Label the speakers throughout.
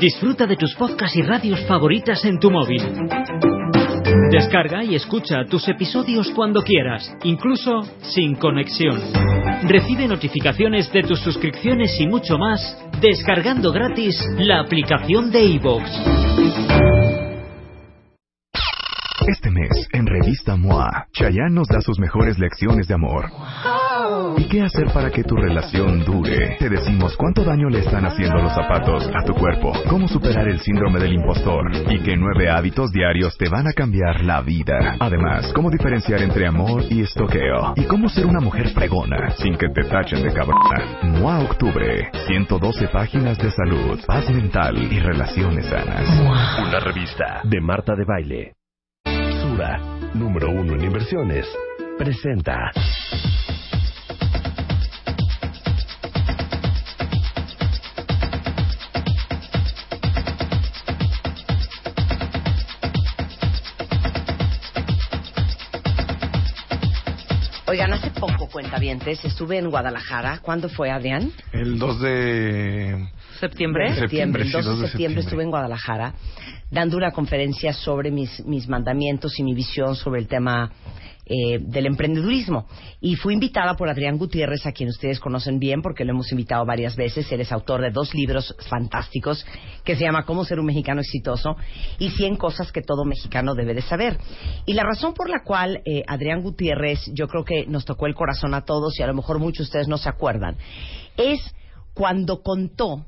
Speaker 1: Disfruta de tus podcasts y radios favoritas en tu móvil. Descarga y escucha tus episodios cuando quieras, incluso sin conexión. Recibe notificaciones de tus suscripciones y mucho más descargando gratis la aplicación de iVoox.
Speaker 2: Este mes, en Revista MOA, Chayanne nos da sus mejores lecciones de amor. ¿Y qué hacer para que tu relación dure? Te decimos cuánto daño le están haciendo los zapatos a tu cuerpo, cómo superar el síndrome del impostor y qué nueve hábitos diarios te van a cambiar la vida. Además, cómo diferenciar entre amor y estoqueo y cómo ser una mujer fregona sin que te tachen de cabrona. MOA Octubre, 112 páginas de salud, paz mental y relaciones sanas.
Speaker 3: Una revista de Marta de Baile. Sura, número uno en inversiones, presenta.
Speaker 4: Hace poco, cuentavientes, estuve en Guadalajara. ¿Cuándo fue, Adrián?
Speaker 5: El 2 de
Speaker 4: ¿Septiembre?
Speaker 5: Septiembre,
Speaker 4: El
Speaker 5: sí,
Speaker 4: 2 de
Speaker 5: 2 de
Speaker 4: septiembre
Speaker 5: septiembre.
Speaker 4: estuve en Guadalajara dando una conferencia sobre mis, mis mandamientos y mi visión sobre el tema eh, del emprendedurismo. Y fui invitada por Adrián Gutiérrez, a quien ustedes conocen bien porque lo hemos invitado varias veces. Él es autor de dos libros fantásticos que se llama Cómo ser un mexicano exitoso y 100 cosas que todo mexicano debe de saber. Y la razón por la cual eh, Adrián Gutiérrez, yo creo que nos tocó el corazón a todos y a lo mejor muchos de ustedes no se acuerdan, es cuando contó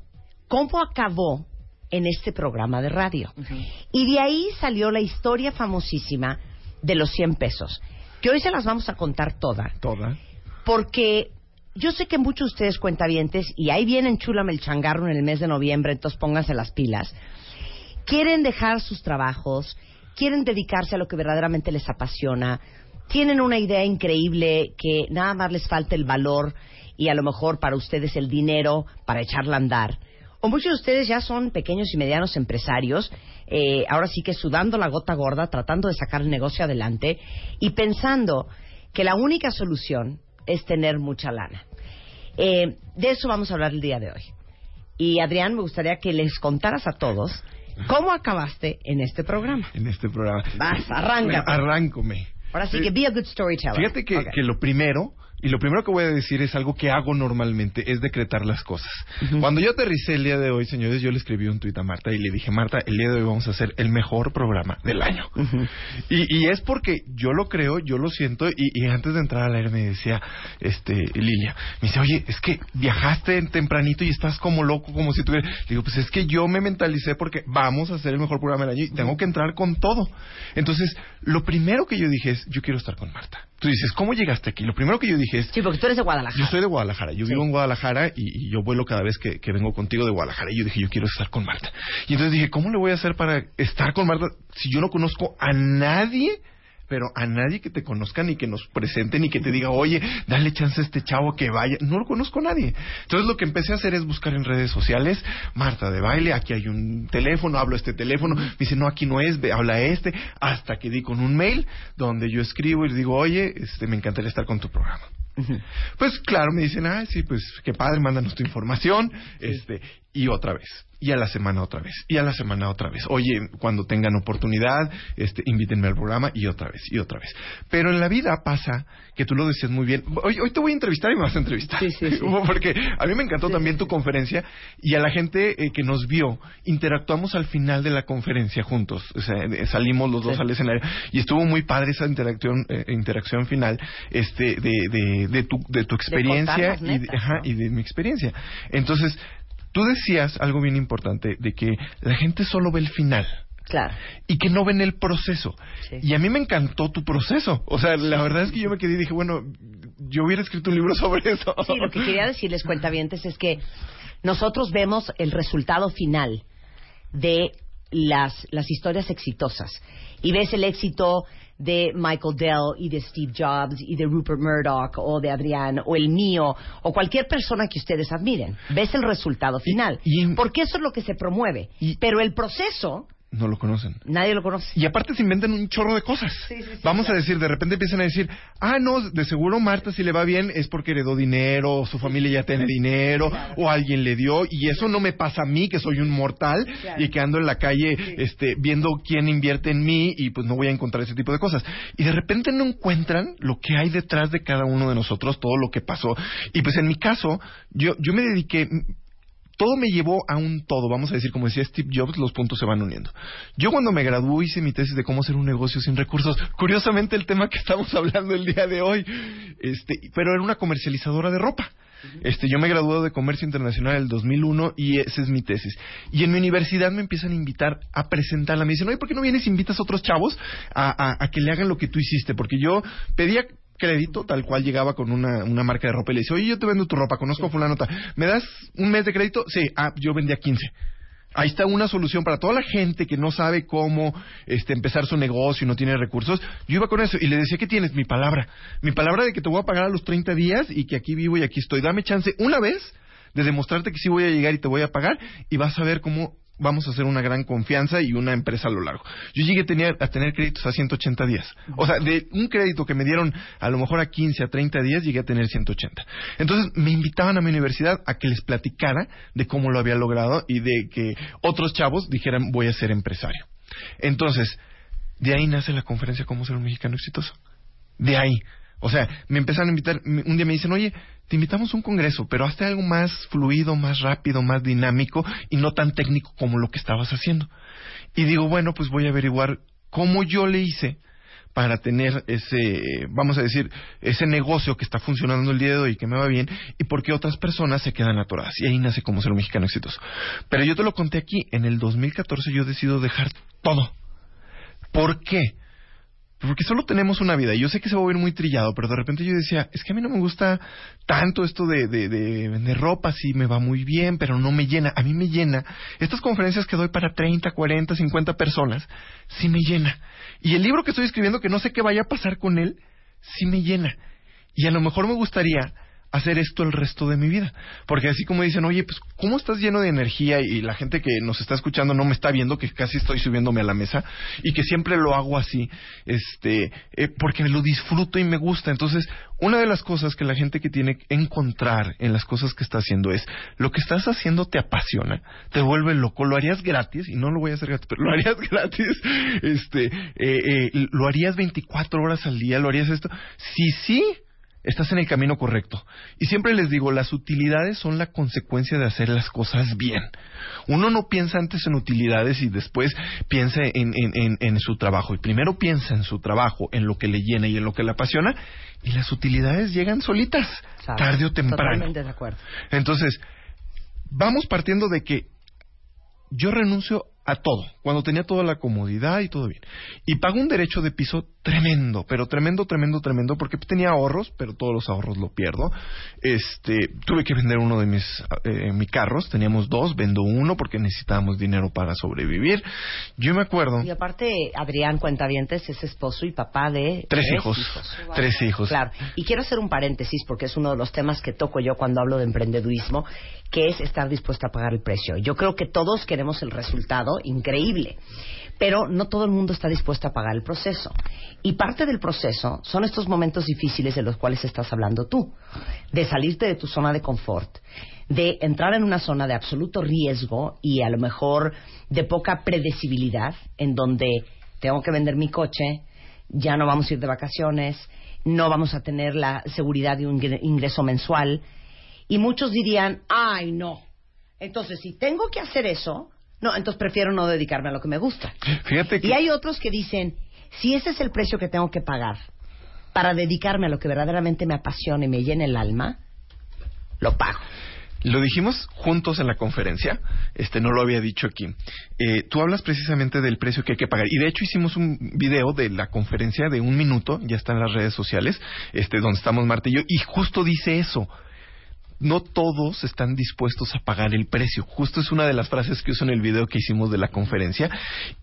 Speaker 4: cómo acabó en este programa de radio. Y de ahí salió la historia famosísima de los 100 pesos, que hoy se las vamos a contar toda,
Speaker 5: Toda.
Speaker 4: porque yo sé que muchos de ustedes cuentavientes, y ahí vienen Chúlame el changarro en el mes de noviembre, entonces pónganse las pilas, quieren dejar sus trabajos, quieren dedicarse a lo que verdaderamente les apasiona, tienen una idea increíble que nada más les falta el valor y a lo mejor para ustedes el dinero para echarla a andar. O muchos de ustedes ya son pequeños y medianos empresarios, eh, ahora sí que sudando la gota gorda, tratando de sacar el negocio adelante y pensando que la única solución es tener mucha lana. Eh, de eso vamos a hablar el día de hoy. Y Adrián, me gustaría que les contaras a todos cómo acabaste en este programa.
Speaker 5: En este programa.
Speaker 4: Vas, arráncate.
Speaker 5: Bueno, arráncome.
Speaker 4: Ahora sí que be a good storyteller.
Speaker 5: Fíjate que lo primero, y lo primero que voy a decir es algo que hago normalmente, es decretar las cosas. Cuando yo aterricé el día de hoy, señores, yo le escribí un tuit a Marta y le dije, Marta, el día de hoy vamos a hacer el mejor programa del año. y, y es porque yo lo creo, yo lo siento, y, y antes de entrar al aire me decía, este, Lilia, me dice, oye, es que viajaste en tempranito y estás como loco, como si tuviera... Digo, pues es que yo me mentalicé porque vamos a hacer el mejor programa del año y tengo que entrar con todo. Entonces, lo primero que yo dije es, yo quiero estar con Marta. Tú dices, ¿cómo llegaste aquí? Lo primero que yo dije es,
Speaker 4: Sí, porque tú eres de Guadalajara.
Speaker 5: yo soy de Guadalajara, yo
Speaker 4: Sí.
Speaker 5: vivo en Guadalajara y, y yo vuelo cada vez que, que vengo contigo de Guadalajara. Y yo dije, yo quiero estar con Marta. Y entonces dije, ¿cómo le voy a hacer para estar con Marta si yo no conozco a nadie? Pero a nadie que te conozca ni que nos presente ni que te diga, oye, dale chance a este chavo que vaya. No lo conozco a nadie. Entonces lo que empecé a hacer es buscar en redes sociales, Marta de baile, aquí hay un teléfono, hablo este teléfono. Me dice, no, aquí no es, habla este. Hasta que di con un mail donde yo escribo y le digo, oye, este, me encantaría estar con tu programa. Pues claro, me dicen, ah, sí, pues qué padre, mándanos tu información, este, y otra vez, y a la semana otra vez, y a la semana otra vez. Oye, cuando tengan oportunidad, este, invítenme al programa, y otra vez, y otra vez. Pero en la vida pasa que tú lo decías muy bien. Hoy, hoy te voy a entrevistar y me vas a entrevistar.
Speaker 4: Sí, sí, sí.
Speaker 5: Porque a mí me encantó también tu conferencia, y a la gente eh, que nos vio, interactuamos al final de la conferencia juntos. O sea, eh, salimos los dos al escenario, y estuvo muy padre esa interacción, eh, interacción final, este, de, de, de tu, de tu experiencia
Speaker 4: las
Speaker 5: y, de, ajá,
Speaker 4: ¿no?
Speaker 5: y de mi experiencia. Entonces, tú decías algo bien importante de que la gente solo ve el final
Speaker 4: Claro.
Speaker 5: y que no ven el proceso.
Speaker 4: Sí.
Speaker 5: Y a mí me encantó tu proceso. O sea, la verdad es que yo me quedé y dije, bueno, yo hubiera escrito un libro sobre eso.
Speaker 4: Sí, lo que quería decirles, cuentavientes, es que nosotros vemos el resultado final de las, las historias exitosas. Y ves el éxito de Michael Dell y de Steve Jobs y de Rupert Murdoch o de Adrián o el mío o cualquier persona que ustedes admiren. Ves el resultado final.
Speaker 5: y en-
Speaker 4: Porque eso es lo que se promueve.
Speaker 5: Y-
Speaker 4: Pero el proceso
Speaker 5: no lo conocen.
Speaker 4: Nadie lo conoce.
Speaker 5: Y aparte se inventan un chorro de cosas. Vamos a decir, de repente empiezan a decir, ah, no, de seguro Marta si le va bien es porque heredó dinero, su familia ya tiene dinero, o alguien le dio, y eso no me pasa a mí, que soy un mortal, y que ando en la calle este, viendo quién invierte en mí, y pues no voy a encontrar ese tipo de cosas. Y de repente no encuentran lo que hay detrás de cada uno de nosotros, todo lo que pasó. Y pues en mi caso, yo, yo me dediqué, todo me llevó a un todo, vamos a decir, como decía Steve Jobs, los puntos se van uniendo. Yo cuando me gradué hice mi tesis de cómo hacer un negocio sin recursos, curiosamente el tema que estamos hablando el día de hoy, este, pero era una comercializadora de ropa. Este, yo me gradué de Comercio Internacional en el 2001 y esa es mi tesis. Y en mi universidad me empiezan a invitar a presentarla. Me dicen, oye, ¿por qué no vienes e invitas a otros chavos a, a que le hagan lo que tú hiciste? Porque yo pedía crédito, tal cual llegaba con una, una marca de ropa y le dice, oye, yo te vendo tu ropa, conozco a fulano, ¿me das un mes de crédito? Sí, ah, yo vendía 15. Ahí está una solución para toda la gente que no sabe cómo este, empezar su negocio y no tiene recursos. Yo iba con eso y le decía, ¿qué tienes? Mi palabra. Mi palabra de que te voy a pagar a los 30 días y que aquí vivo y aquí estoy. Dame chance una vez de demostrarte que sí voy a llegar y te voy a pagar y vas a ver cómo vamos a hacer una gran confianza y una empresa a lo largo. Yo llegué a tener, a tener créditos a 180 días. O sea, de un crédito que me dieron a lo mejor a 15, a 30 días, llegué a tener 180. Entonces me invitaban a mi universidad a que les platicara de cómo lo había logrado y de que otros chavos dijeran voy a ser empresario. Entonces, de ahí nace la conferencia Cómo ser un mexicano exitoso. De ahí. O sea, me empezaron a invitar, un día me dicen, oye, te invitamos a un congreso, pero hazte algo más fluido, más rápido, más dinámico y no tan técnico como lo que estabas haciendo. Y digo, bueno, pues voy a averiguar cómo yo le hice para tener ese, vamos a decir, ese negocio que está funcionando el día de hoy, que me va bien, y por qué otras personas se quedan atoradas. Y ahí nace como ser un mexicano exitoso. Pero yo te lo conté aquí, en el 2014 yo decido dejar todo. ¿Por qué? Porque solo tenemos una vida. Y yo sé que se va a oír muy trillado, pero de repente yo decía, es que a mí no me gusta tanto esto de, de, de vender ropa, sí me va muy bien, pero no me llena. A mí me llena. Estas conferencias que doy para 30, 40, 50 personas, sí me llena. Y el libro que estoy escribiendo, que no sé qué vaya a pasar con él, sí me llena. Y a lo mejor me gustaría hacer esto el resto de mi vida. Porque así como dicen, oye, pues, ¿cómo estás lleno de energía? Y la gente que nos está escuchando no me está viendo, que casi estoy subiéndome a la mesa, y que siempre lo hago así, este, eh, porque lo disfruto y me gusta. Entonces, una de las cosas que la gente que tiene que encontrar en las cosas que está haciendo es, lo que estás haciendo te apasiona, te vuelve loco, lo harías gratis, y no lo voy a hacer gratis, pero lo harías gratis, este, eh, eh, lo harías 24 horas al día, lo harías esto. Si sí, estás en el camino correcto. Y siempre les digo, las utilidades son la consecuencia de hacer las cosas bien. Uno no piensa antes en utilidades y después piensa en, en, en, su trabajo. Y primero piensa en su trabajo, en lo que le llena y en lo que le apasiona. Y las utilidades llegan solitas, tarde o temprano.
Speaker 4: Totalmente de acuerdo.
Speaker 5: Entonces, vamos partiendo de que yo renuncio a todo, cuando tenía toda la comodidad y todo bien. Y pago un derecho de piso tremendo, pero tremendo, tremendo, tremendo, porque tenía ahorros, pero todos los ahorros lo pierdo. Este, tuve que vender uno de mis, eh, mis carros, teníamos dos, vendo uno porque necesitábamos dinero para sobrevivir. Yo me acuerdo.
Speaker 4: Y aparte, Adrián Cuentavientes es esposo y papá de
Speaker 5: tres, hijos. Tres hijos.
Speaker 4: Claro. Y quiero hacer un paréntesis porque es uno de los temas que toco yo cuando hablo de emprendedurismo, que es estar dispuesto a pagar el precio. Yo creo que todos queremos el resultado increíble. Pero no todo el mundo está dispuesto a pagar el proceso. Y parte del proceso son estos momentos difíciles de los cuales estás hablando tú. De salirte de tu zona de confort, de entrar en una zona de absoluto riesgo y a lo mejor de poca predecibilidad, en donde tengo que vender mi coche, ya no vamos a ir de vacaciones, no vamos a tener la seguridad de un ingreso mensual. Y muchos dirían, ay, no. Entonces, si tengo que hacer eso, no, entonces prefiero no dedicarme a lo que me gusta.
Speaker 5: Fíjate que...
Speaker 4: Y hay otros que dicen, si ese es el precio que tengo que pagar para dedicarme a lo que verdaderamente me apasiona y me llena el alma, lo pago.
Speaker 5: Lo dijimos juntos en la conferencia, este no lo había dicho aquí. Eh, tú hablas precisamente del precio que hay que pagar y de hecho hicimos un video de la conferencia de un minuto, ya está en las redes sociales, este donde estamos yo y justo dice eso no todos están dispuestos a pagar el precio. Justo es una de las frases que uso en el video que hicimos de la conferencia.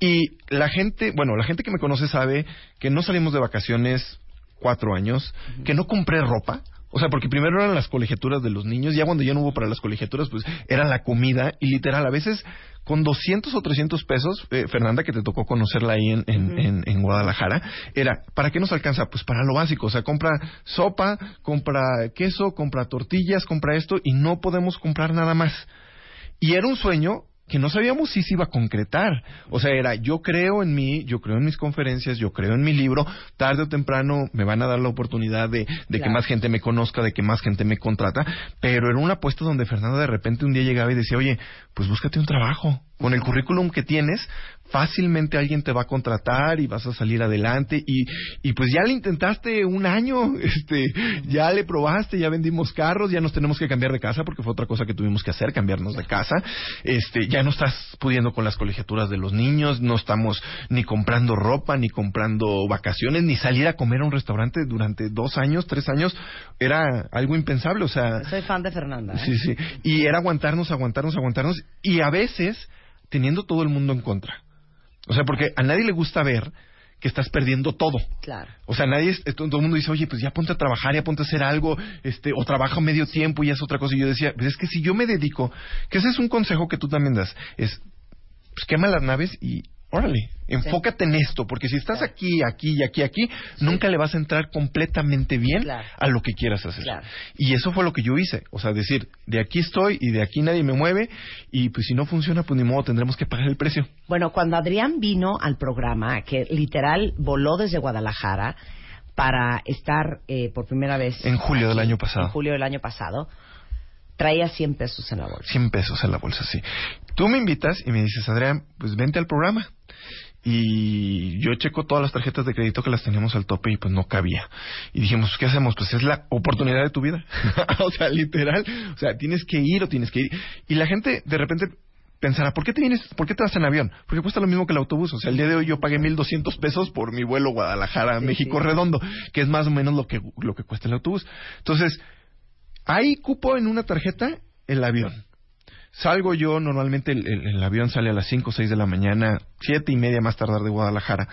Speaker 5: Y la gente, bueno, la gente que me conoce sabe que no salimos de vacaciones cuatro años, que no compré ropa. O sea, porque primero eran las colegiaturas de los niños, ya cuando ya no hubo para las colegiaturas, pues era la comida y literal, a veces con 200 o 300 pesos, eh, Fernanda, que te tocó conocerla ahí en, en, en, Guadalajara, era, ¿para qué nos alcanza? Pues para lo básico, o sea, compra sopa, compra queso, compra tortillas, compra esto y no podemos comprar nada más. Y era un sueño que no sabíamos si se iba a concretar. O sea, era yo creo en mí, yo creo en mis conferencias, yo creo en mi libro, tarde o temprano me van a dar la oportunidad de, de que más gente me conozca, de que más gente me contrata, pero era una apuesta donde Fernanda de repente un día llegaba y decía, oye, pues búscate un trabajo. Con el currículum que tienes, fácilmente alguien te va a contratar y vas a salir adelante y, y pues ya le intentaste un año, este, ya le probaste, ya vendimos carros, ya nos tenemos que cambiar de casa porque fue otra cosa que tuvimos que hacer, cambiarnos de casa, este, ya no estás pudiendo con las colegiaturas de los niños, no estamos ni comprando ropa, ni comprando vacaciones, ni salir a comer a un restaurante durante dos años, tres años, era algo impensable, o sea...
Speaker 4: Soy fan de Fernanda. ¿eh?
Speaker 5: Sí, sí, y era aguantarnos, aguantarnos, aguantarnos, y a veces teniendo todo el mundo en contra. O sea, porque a nadie le gusta ver que estás perdiendo todo.
Speaker 4: Claro.
Speaker 5: O sea, nadie, todo el mundo dice, oye, pues ya ponte a trabajar, ya ponte a hacer algo, este, o trabaja medio tiempo y es otra cosa. Y yo decía, pues es que si yo me dedico, que ese es un consejo que tú también das, es, pues quema las naves y órale, enfócate en esto, porque si estás aquí, aquí y aquí, aquí, nunca le vas a entrar completamente bien a lo que quieras hacer. Y eso fue lo que yo hice, o sea, decir, de aquí estoy y de aquí nadie me mueve, y pues si no funciona, pues ni modo, tendremos que pagar el precio.
Speaker 4: Bueno, cuando Adrián vino al programa, que literal voló desde Guadalajara para estar eh, por primera vez...
Speaker 5: En julio del año pasado.
Speaker 4: En julio del año pasado traía 100 pesos en la bolsa.
Speaker 5: 100 pesos en la bolsa, sí. Tú me invitas y me dices, Adrián, pues vente al programa. Y yo checo todas las tarjetas de crédito que las teníamos al tope y pues no cabía. Y dijimos, ¿qué hacemos? Pues es la oportunidad de tu vida. o sea, literal. O sea, tienes que ir o tienes que ir. Y la gente de repente pensará, ¿por qué te vienes, por qué te vas en avión? Porque cuesta lo mismo que el autobús. O sea, el día de hoy yo pagué 1.200 pesos por mi vuelo Guadalajara, México Redondo, que es más o menos lo que, lo que cuesta el autobús. Entonces, hay cupo en una tarjeta el avión. Salgo yo, normalmente el, avión sale a las 5 o 6 de la mañana, siete y media más tardar de Guadalajara.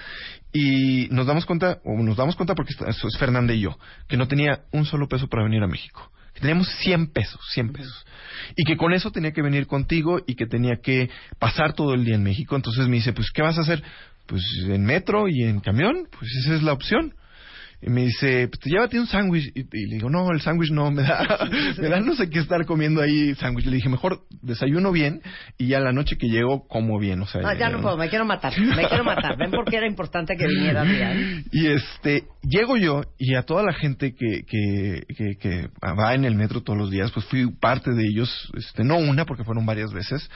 Speaker 5: Y nos damos cuenta, o nos damos cuenta porque eso es Fernanda y yo, que no tenía un solo peso para venir a México. Que teníamos 100 pesos, 100 pesos. Y que con eso tenía que venir contigo y que tenía que pasar todo el día en México. Entonces me dice, pues, ¿qué vas a hacer? Pues en metro y en camión, pues esa es la opción. Y me dice, pues llévate un sándwich. Y, le digo, no, el sándwich no, me da, me da no sé qué estar comiendo ahí sándwich. Le dije, mejor desayuno bien y ya la noche que llego como bien. O sea,
Speaker 4: no, ya no, puedo, me quiero matar, me quiero matar. Ven porque era importante que viniera bien.
Speaker 5: Y este, llego yo y a toda la gente que, que, que, que va en el metro todos los días, pues fui parte de ellos, este, no una porque fueron varias veces,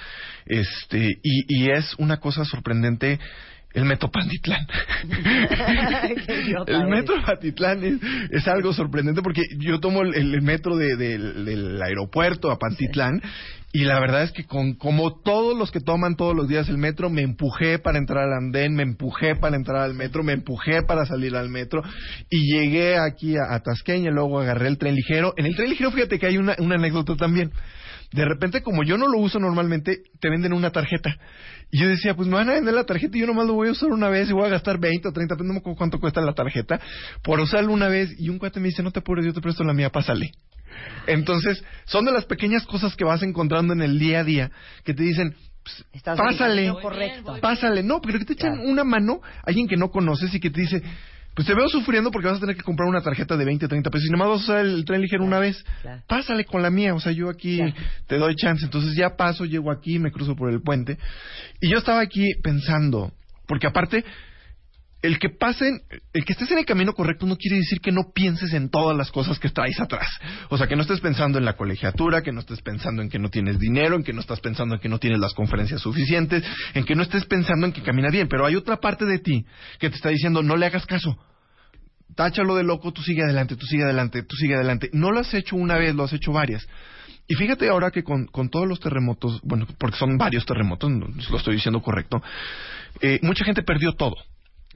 Speaker 5: este, y, y es una cosa sorprendente el Metro Pantitlán. el Metro Pantitlán es, algo sorprendente porque yo tomo el, metro del aeropuerto a Pantitlán y la verdad es que con, como todos los que toman todos los días el metro, me empujé para entrar al andén, me empujé para entrar al metro, me empujé para salir al metro y llegué aquí a, a Tasqueña, luego agarré el tren ligero. En el tren ligero fíjate que hay una, una anécdota también de repente, como yo no lo uso normalmente, te venden una tarjeta. Y yo decía, pues me van a vender la tarjeta y yo nomás lo voy a usar una vez y voy a gastar 20 o 30, no me acuerdo cuánto cuesta la tarjeta, por usarlo una vez. Y un cuate me dice, no te apures, yo te presto la mía, pásale. Entonces, son de las pequeñas cosas que vas encontrando en el día a día que te dicen, pues, pásale, pásale. No, pero que te echan una mano, alguien que no conoces y que te dice, pues te veo sufriendo porque vas a tener que comprar una tarjeta de 20, 30 pesos y nomás vas a usar el tren ligero una vez. Pásale con la mía, o sea, yo aquí te doy chance. Entonces ya paso, llego aquí, me cruzo por el puente. Y yo estaba aquí pensando, porque aparte, el que pasen, el que estés en el camino correcto no quiere decir que no pienses en todas las cosas que traes atrás. O sea, que no estés pensando en la colegiatura, que no estés pensando en que no tienes dinero, en que no estás pensando en que no tienes las conferencias suficientes, en que no estés pensando en que camina bien. Pero hay otra parte de ti que te está diciendo no le hagas caso táchalo de loco, tú sigue adelante, tú sigue adelante, tú sigue adelante. No lo has hecho una vez, lo has hecho varias. Y fíjate ahora que con, con todos los terremotos, bueno, porque son varios terremotos, lo estoy diciendo correcto, eh, mucha gente perdió todo.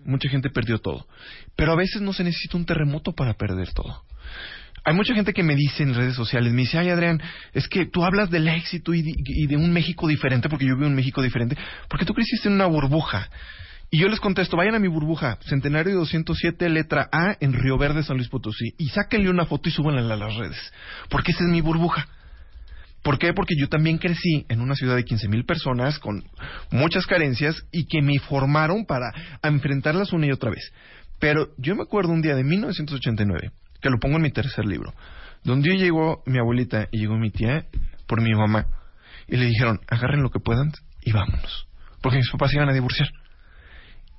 Speaker 5: Mucha gente perdió todo. Pero a veces no se necesita un terremoto para perder todo. Hay mucha gente que me dice en redes sociales, me dice, ay Adrián, es que tú hablas del éxito y de, un México diferente, porque yo vivo un México diferente, porque tú creciste en una burbuja Y yo les contesto, vayan a mi burbuja, Centenario 207, letra A, en Río Verde, San Luis Potosí, y sáquenle una foto y súbanla a las redes, porque esa es mi burbuja. ¿Por qué? Porque yo también crecí en una ciudad de 15 mil personas con muchas carencias y que me formaron para enfrentarlas una y otra vez. Pero yo me acuerdo un día de 1989, que lo pongo en mi tercer libro, donde llegó mi abuelita y llegó mi tía por mi mamá y le dijeron, agarren lo que puedan y vámonos, porque mis papás iban a divorciar.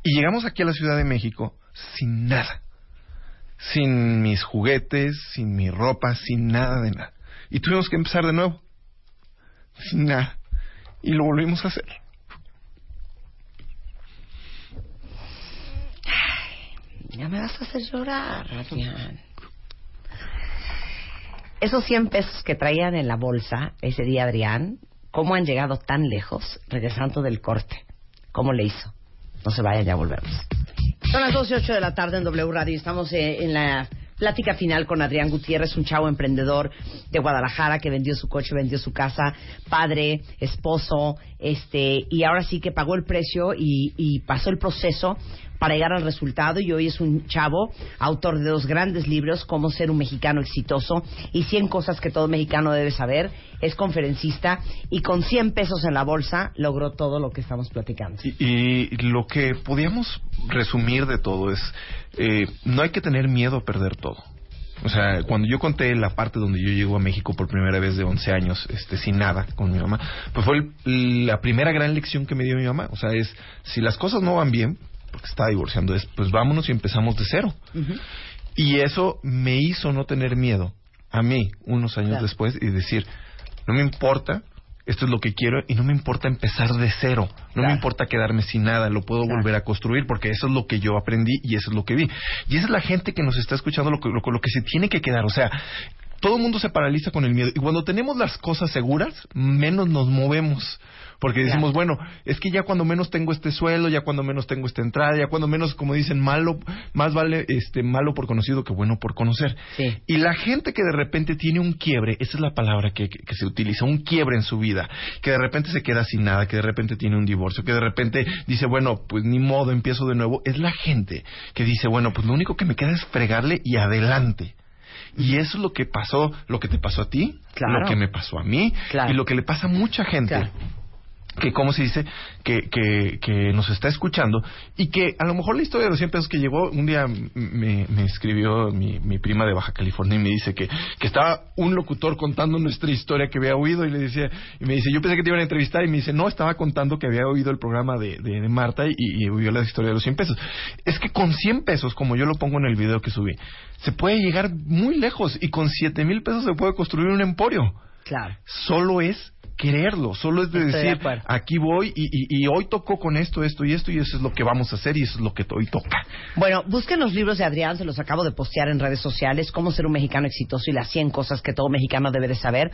Speaker 5: Y llegamos aquí a la Ciudad de México sin nada, sin mis juguetes, sin mi ropa, sin nada de nada. Y tuvimos que empezar de nuevo sin nada. Y lo volvimos a hacer.
Speaker 4: ya me vas a hacer llorar, Adrián. Esos 100 pesos que traían en la bolsa ese día, Adrián, ¿cómo han llegado tan lejos regresando del corte? ¿Cómo le hizo? No se vayan, ya volvemos. Son las 12 y 8 de la tarde en W Radio. Estamos eh, en la Plática final con Adrián Gutiérrez, un chavo emprendedor de Guadalajara que vendió su coche, vendió su casa, padre, esposo, este, y ahora sí que pagó el precio y, y pasó el proceso para llegar al resultado y hoy es un chavo, autor de dos grandes libros, Cómo ser un mexicano exitoso y 100 cosas que todo mexicano debe saber, es conferencista y con 100 pesos en la bolsa logró todo lo que estamos platicando.
Speaker 5: Y, y lo que podíamos resumir de todo es, eh, no hay que tener miedo a perder todo. O sea, cuando yo conté la parte donde yo llego a México por primera vez de 11 años, este, sin nada, con mi mamá, pues fue el- la primera gran lección que me dio mi mamá. O sea, es, si las cosas no van bien, porque estaba divorciando, es, pues vámonos y empezamos de cero. Y eso me hizo no tener miedo a mí unos años
Speaker 4: Claro.
Speaker 5: después y decir, no me importa, esto es lo que quiero y no me importa empezar de cero, no
Speaker 4: Claro.
Speaker 5: me importa quedarme sin nada, lo puedo
Speaker 4: Claro.
Speaker 5: volver a construir porque eso es lo que yo aprendí y eso es lo que vi. Y esa es la gente que nos está escuchando lo que, lo, lo que se tiene que quedar, o sea, todo el mundo se paraliza con el miedo y cuando tenemos las cosas seguras, menos nos movemos. Porque decimos, bueno, es que ya cuando menos tengo este sueldo, ya cuando menos tengo esta entrada, ya cuando menos, como dicen, malo, más vale este malo por conocido que bueno por conocer.
Speaker 4: Sí.
Speaker 5: Y la gente que de repente tiene un quiebre, esa es la palabra que, que- que se utiliza, un quiebre en su vida, que de repente se queda sin nada, que de repente tiene un divorcio, que de repente dice, bueno, pues ni modo, empiezo de nuevo, es la gente que dice, bueno, pues lo único que me queda es fregarle y adelante. Y eso es lo que pasó, lo que te pasó a ti,
Speaker 4: Claro.
Speaker 5: lo que me pasó a mí
Speaker 4: Claro.
Speaker 5: y lo que le pasa a mucha gente
Speaker 4: Claro.
Speaker 5: Que como se dice que, que, que nos está escuchando y que a lo mejor la historia de los 100 pesos que llegó un día me, me escribió mi, mi prima de Baja California y me dice que, que estaba un locutor contando nuestra historia que había oído y le decía y me dice yo pensé que te iban a entrevistar y me dice no estaba contando que había oído el programa de, de, de Marta y, y oyó la historia de los 100 pesos es que con 100 pesos como yo lo pongo en el video que subí se puede llegar muy lejos y con 7 mil pesos se puede construir un emporio
Speaker 4: Claro.
Speaker 5: solo es quererlo, solo es de
Speaker 4: Estoy
Speaker 5: decir, aquí voy y, y- y hoy tocó con esto, esto y esto y eso es lo que vamos a hacer y eso es lo que hoy toca.
Speaker 4: Bueno, busquen los libros de Adrián, se los acabo de postear en redes sociales, Cómo ser un mexicano exitoso y las 100 cosas que todo mexicano debe de saber.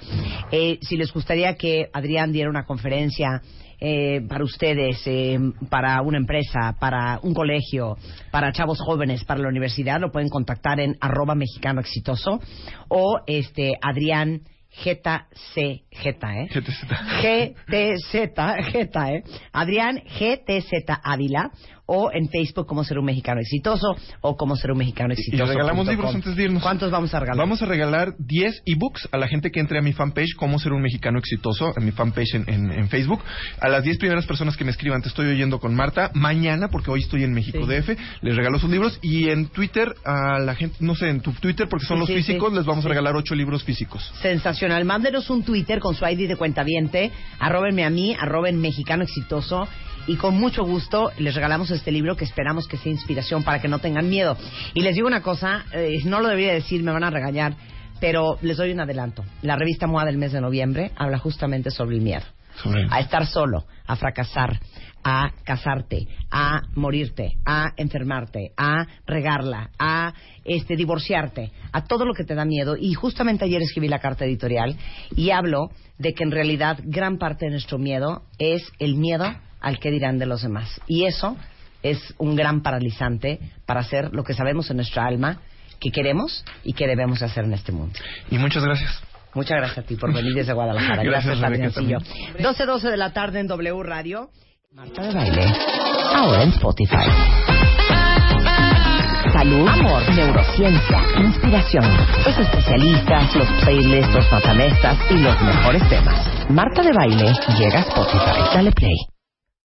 Speaker 4: Eh, si les gustaría que Adrián diera una conferencia eh, para ustedes, eh, para una empresa, para un colegio, para chavos jóvenes, para la universidad, lo pueden contactar en arroba mexicano exitoso o este Adrián Geta C Geta, ¿eh?
Speaker 5: GTZ.
Speaker 4: GTZ, Geta, ¿eh? Adrián GTZ Ávila o en Facebook como ser un mexicano exitoso o como ser un mexicano
Speaker 5: Y
Speaker 4: exitoso.
Speaker 5: regalamos
Speaker 4: punto
Speaker 5: libros antes de irnos.
Speaker 4: ¿Cuántos vamos a regalar?
Speaker 5: Vamos a regalar 10 ebooks a la gente que entre a mi fanpage, Cómo ser un mexicano exitoso, en mi fanpage en, en- en Facebook. A las 10 primeras personas que me escriban, te estoy oyendo con Marta, mañana, porque hoy estoy en México
Speaker 4: Sí.
Speaker 5: DF, les regalo sus libros. Y en Twitter, a la gente, no sé, en tu Twitter, porque son
Speaker 4: Sí,
Speaker 5: los
Speaker 4: sí,
Speaker 5: físicos, les vamos a regalar 8 libros físicos.
Speaker 4: Sensacional. Mándenos un Twitter con su ID de cuentaviente. Arróbenme a mí, arroben mexicano exitoso. Y con mucho gusto les regalamos este libro que esperamos que sea inspiración para que no tengan miedo. Y les digo una cosa, eh, no lo debería decir, me van a regañar, pero les doy un adelanto. La revista MOA del mes de noviembre habla justamente sobre el miedo.
Speaker 5: Sobre el-
Speaker 4: A estar solo, a fracasar, a casarte, a morirte, a enfermarte, a regarla, a este divorciarte, a todo lo que te da miedo. Y justamente ayer escribí la carta editorial y hablo de que en realidad gran parte de nuestro miedo es el miedo al que dirán de los demás. Y eso es un gran paralizante para hacer lo que sabemos en nuestra alma que queremos y que debemos hacer en este mundo.
Speaker 5: Y muchas gracias.
Speaker 4: Muchas gracias a ti por venir desde Guadalajara.
Speaker 5: Gracias,
Speaker 4: Gracias. 12-12 de la tarde en W Radio. Marta de Baile, ahora en Spotify. Salud, amor, neurociencia, inspiración, los especialistas, los playlists, los matamestas y los mejores temas. Marta de Baile llega a Spotify. Dale play.